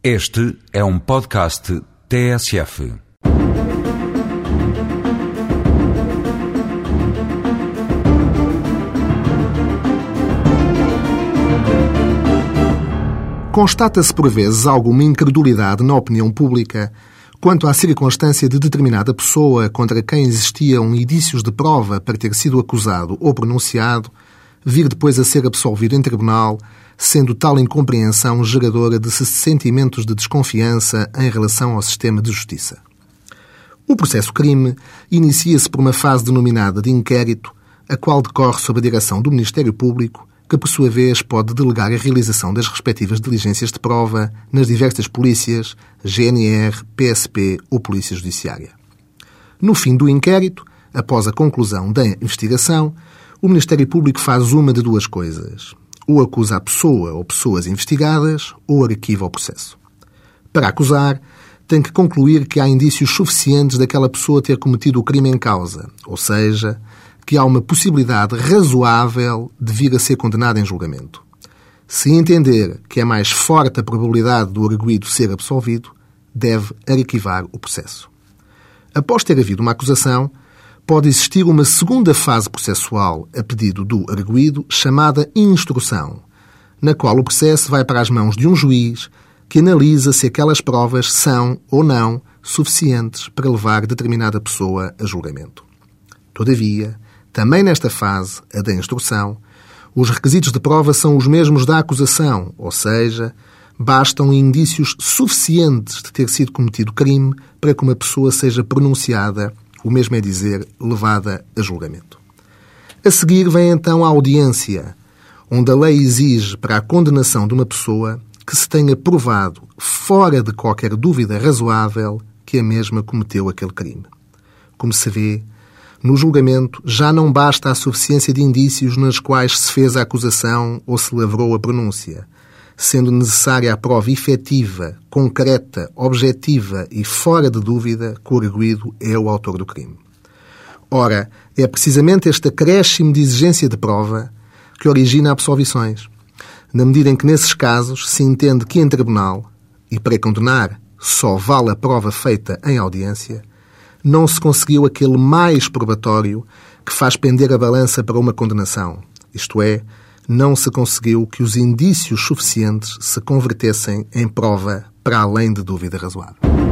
Este é um podcast TSF. Constata-se por vezes alguma incredulidade na opinião pública quanto à circunstância de determinada pessoa contra quem existiam indícios de prova para ter sido acusado ou pronunciado vir depois a ser absolvido em tribunal, sendo tal incompreensão geradora de sentimentos de desconfiança em relação ao sistema de justiça. O processo-crime inicia-se por uma fase denominada de inquérito, a qual decorre sob a direção do Ministério Público, que por sua vez pode delegar a realização das respectivas diligências de prova nas diversas polícias, GNR, PSP ou Polícia Judiciária. No fim do inquérito, após a conclusão da investigação, o Ministério Público faz uma de duas coisas. Ou acusa a pessoa ou pessoas investigadas, ou arquiva o processo. Para acusar, tem que concluir que há indícios suficientes daquela pessoa ter cometido o crime em causa, ou seja, que há uma possibilidade razoável de vir a ser condenada em julgamento. Se entender que é mais forte a probabilidade do arguído ser absolvido, deve arquivar o processo. Após ter havido uma acusação, pode existir uma segunda fase processual a pedido do arguído, chamada instrução, na qual o processo vai para as mãos de um juiz que analisa se aquelas provas são ou não suficientes para levar determinada pessoa a julgamento. Todavia, também nesta fase, a da instrução, os requisitos de prova são os mesmos da acusação, ou seja, bastam indícios suficientes de ter sido cometido crime para que uma pessoa seja pronunciada o mesmo é dizer, levada a julgamento. A seguir vem então a audiência, onde a lei exige para a condenação de uma pessoa que se tenha provado, fora de qualquer dúvida razoável, que a mesma cometeu aquele crime. Como se vê, no julgamento já não basta a suficiência de indícios nas quais se fez a acusação ou se lavrou a pronúncia sendo necessária a prova efetiva, concreta, objetiva e fora de dúvida que o arguído é o autor do crime. Ora, é precisamente este acréscimo de exigência de prova que origina absolvições, na medida em que, nesses casos, se entende que em tribunal, e para condenar só vale a prova feita em audiência, não se conseguiu aquele mais probatório que faz pender a balança para uma condenação, isto é, não se conseguiu que os indícios suficientes se convertessem em prova para além de dúvida razoável.